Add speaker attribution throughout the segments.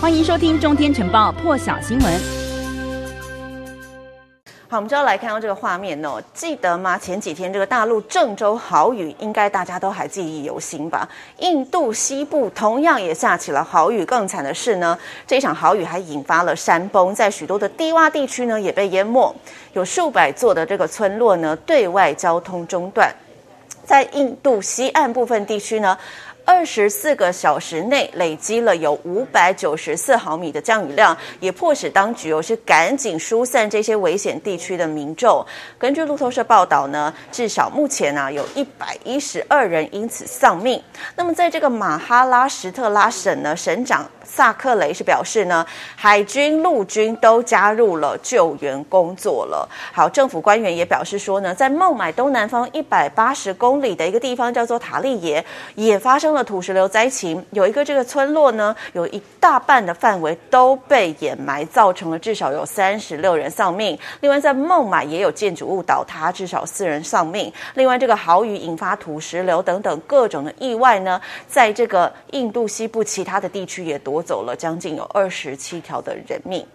Speaker 1: 欢迎收听《中天晨报》破晓新闻。
Speaker 2: 好，我们就要来看到这个画面哦，记得吗？前几天这个大陆郑州豪雨，应该大家都还记忆犹新吧？印度西部同样也下起了豪雨，更惨的是呢，这场豪雨还引发了山崩，在许多的低洼地区呢也被淹没，有数百座的这个村落呢对外交通中断，在印度西岸部分地区呢。二十四个小时内累积了有五百九十四毫米的降雨量，也迫使当局哦是赶紧疏散这些危险地区的民众。根据路透社报道呢，至少目前呢、啊、有一百一十二人因此丧命。那么在这个马哈拉什特拉省呢，省长。萨克雷是表示呢，海军、陆军都加入了救援工作了。好，政府官员也表示说呢，在孟买东南方一百八十公里的一个地方叫做塔利耶，也发生了土石流灾情。有一个这个村落呢，有一大半的范围都被掩埋，造成了至少有三十六人丧命。另外，在孟买也有建筑物倒塌，至少四人丧命。另外，这个豪雨引发土石流等等各种的意外呢，在这个印度西部其他的地区也夺走了将近有二十七条的人命。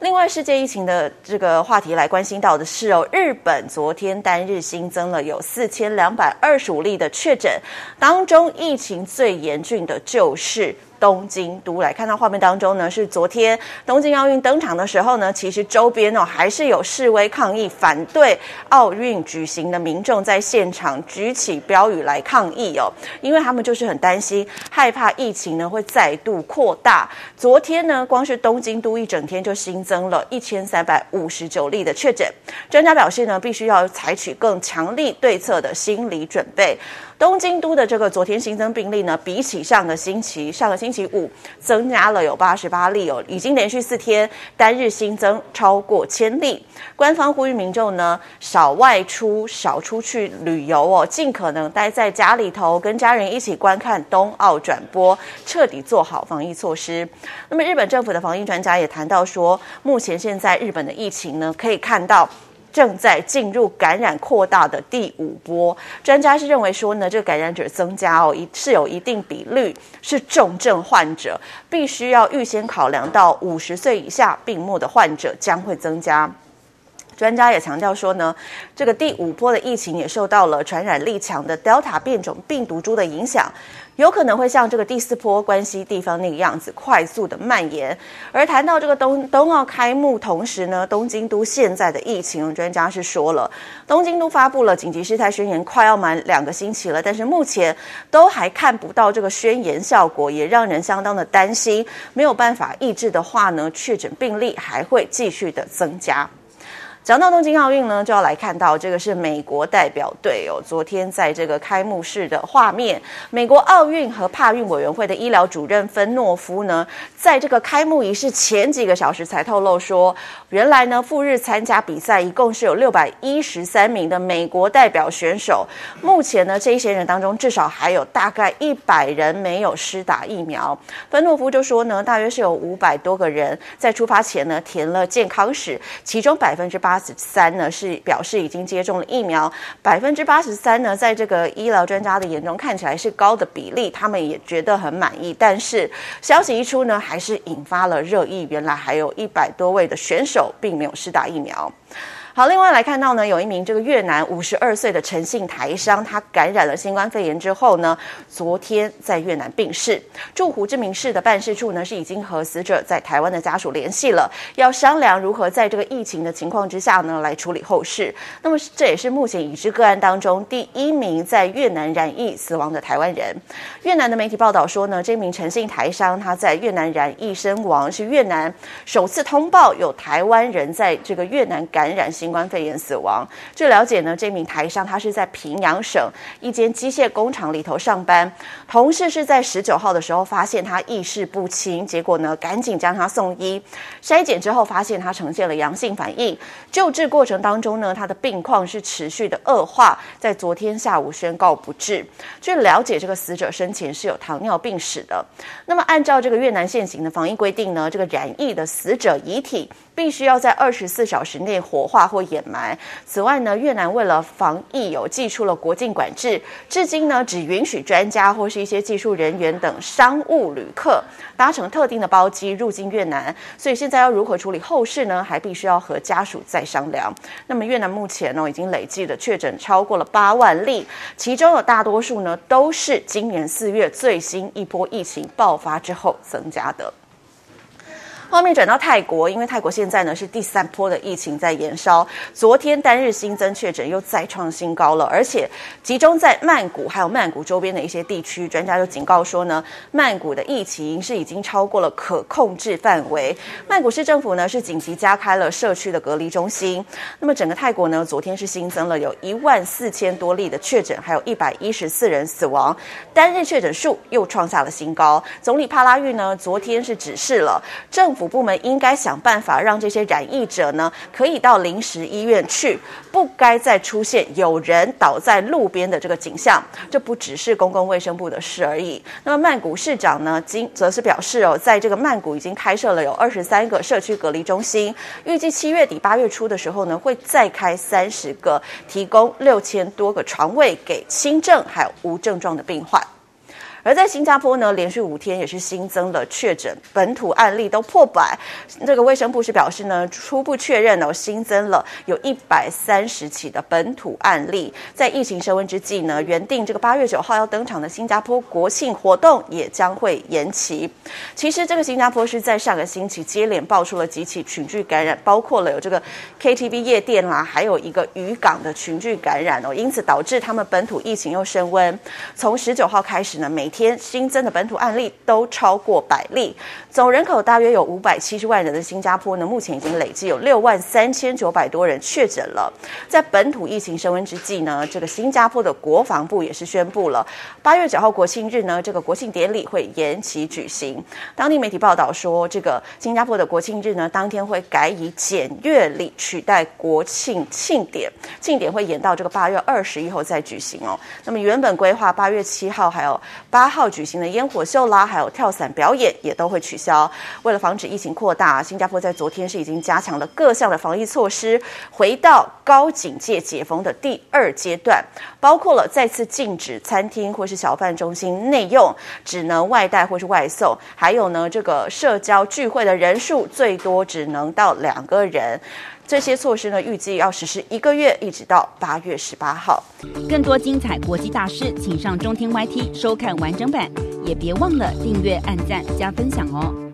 Speaker 2: 另外，世界疫情的这个话题来关心到的是哦，日本昨天单日新增了有四千两百二十五例的确诊，当中疫情最严峻的就是。东京都来看到画面当中呢，是昨天东京奥运登场的时候呢，其实周边哦还是有示威抗议反对奥运举行的民众在现场举起标语来抗议哦，因为他们就是很担心，害怕疫情呢会再度扩大。昨天呢，光是东京都一整天就新增了一千三百五十九例的确诊，专家表示呢，必须要采取更强力对策的心理准备。东京都的这个昨天新增病例呢，比起上个星期，上个星期五增加了有八十八例哦，已经连续四天单日新增超过千例。官方呼吁民众呢，少外出，少出去旅游哦，尽可能待在家里头，跟家人一起观看冬奥转播，彻底做好防疫措施。那么日本政府的防疫专家也谈到说，目前现在日本的疫情呢，可以看到。正在进入感染扩大的第五波，专家是认为说呢，这个感染者增加哦，一是有一定比率是重症患者，必须要预先考量到五十岁以下病末的患者将会增加。专家也强调说呢，这个第五波的疫情也受到了传染力强的 Delta 变种病毒株的影响。有可能会像这个第四波关西地方那个样子快速的蔓延。而谈到这个冬冬奥开幕同时呢，东京都现在的疫情，专家是说了，东京都发布了紧急事态宣言，快要满两个星期了，但是目前都还看不到这个宣言效果，也让人相当的担心。没有办法抑制的话呢，确诊病例还会继续的增加。讲到东京奥运呢，就要来看到这个是美国代表队哦。昨天在这个开幕式的画面，美国奥运和帕运委员会的医疗主任芬诺夫呢，在这个开幕仪式前几个小时才透露说，原来呢，赴日参加比赛一共是有六百一十三名的美国代表选手。目前呢，这一些人当中至少还有大概一百人没有施打疫苗。芬诺夫就说呢，大约是有五百多个人在出发前呢填了健康史，其中百分之八。八十三呢是表示已经接种了疫苗，百分之八十三呢，在这个医疗专家的眼中看起来是高的比例，他们也觉得很满意。但是消息一出呢，还是引发了热议。原来还有一百多位的选手并没有施打疫苗。好，另外来看到呢，有一名这个越南五十二岁的陈姓台商，他感染了新冠肺炎之后呢，昨天在越南病逝。驻胡志明市的办事处呢，是已经和死者在台湾的家属联系了，要商量如何在这个疫情的情况之下呢，来处理后事。那么这也是目前已知个案当中第一名在越南染疫死亡的台湾人。越南的媒体报道说呢，这名陈姓台商他在越南染疫身亡，是越南首次通报有台湾人在这个越南感染新。新冠肺炎死亡。据了解呢，这名台商他是在平阳省一间机械工厂里头上班，同事是在十九号的时候发现他意识不清，结果呢赶紧将他送医，筛检之后发现他呈现了阳性反应。救治过程当中呢，他的病况是持续的恶化，在昨天下午宣告不治。据了解，这个死者生前是有糖尿病史的。那么按照这个越南现行的防疫规定呢，这个染疫的死者遗体必须要在二十四小时内火化。或掩埋。此外呢，越南为了防疫有祭出了国境管制，至今呢只允许专家或是一些技术人员等商务旅客搭乘特定的包机入境越南。所以现在要如何处理后事呢？还必须要和家属再商量。那么越南目前呢已经累计的确诊超过了八万例，其中有大多数呢都是今年四月最新一波疫情爆发之后增加的。画面转到泰国，因为泰国现在呢是第三波的疫情在延烧，昨天单日新增确诊又再创新高了，而且集中在曼谷还有曼谷周边的一些地区，专家就警告说呢，曼谷的疫情是已经超过了可控制范围。曼谷市政府呢是紧急加开了社区的隔离中心。那么整个泰国呢，昨天是新增了有一万四千多例的确诊，还有一百一十四人死亡，单日确诊数又创下了新高。总理帕拉育呢昨天是指示了政府部门应该想办法让这些染疫者呢，可以到临时医院去，不该再出现有人倒在路边的这个景象。这不只是公共卫生部的事而已。那么曼谷市长呢，今则是表示哦，在这个曼谷已经开设了有二十三个社区隔离中心，预计七月底八月初的时候呢，会再开三十个，提供六千多个床位给轻症还有无症状的病患。而在新加坡呢，连续五天也是新增了确诊本土案例都破百。这个卫生部是表示呢，初步确认哦，新增了有一百三十起的本土案例。在疫情升温之际呢，原定这个八月九号要登场的新加坡国庆活动也将会延期。其实这个新加坡是在上个星期接连爆出了几起群聚感染，包括了有这个 KTV 夜店啦，还有一个渔港的群聚感染哦，因此导致他们本土疫情又升温。从十九号开始呢，每天新增的本土案例都超过百例，总人口大约有五百七十万人的新加坡呢，目前已经累计有六万三千九百多人确诊了。在本土疫情升温之际呢，这个新加坡的国防部也是宣布了，八月九号国庆日呢，这个国庆典礼会延期举行。当地媒体报道说，这个新加坡的国庆日呢，当天会改以检阅礼取代国庆庆典，庆典会延到这个八月二十一号再举行哦。那么原本规划八月七号还有八。八号举行的烟火秀啦，还有跳伞表演也都会取消。为了防止疫情扩大，新加坡在昨天是已经加强了各项的防疫措施，回到高警戒解封的第二阶段，包括了再次禁止餐厅或是小贩中心内用，只能外带或是外送，还有呢，这个社交聚会的人数最多只能到两个人。这些措施呢，预计要实施一个月，一直到八月十八号。
Speaker 1: 更多精彩国际大师，请上中天 YT 收看完整版，也别忘了订阅、按赞、加分享哦。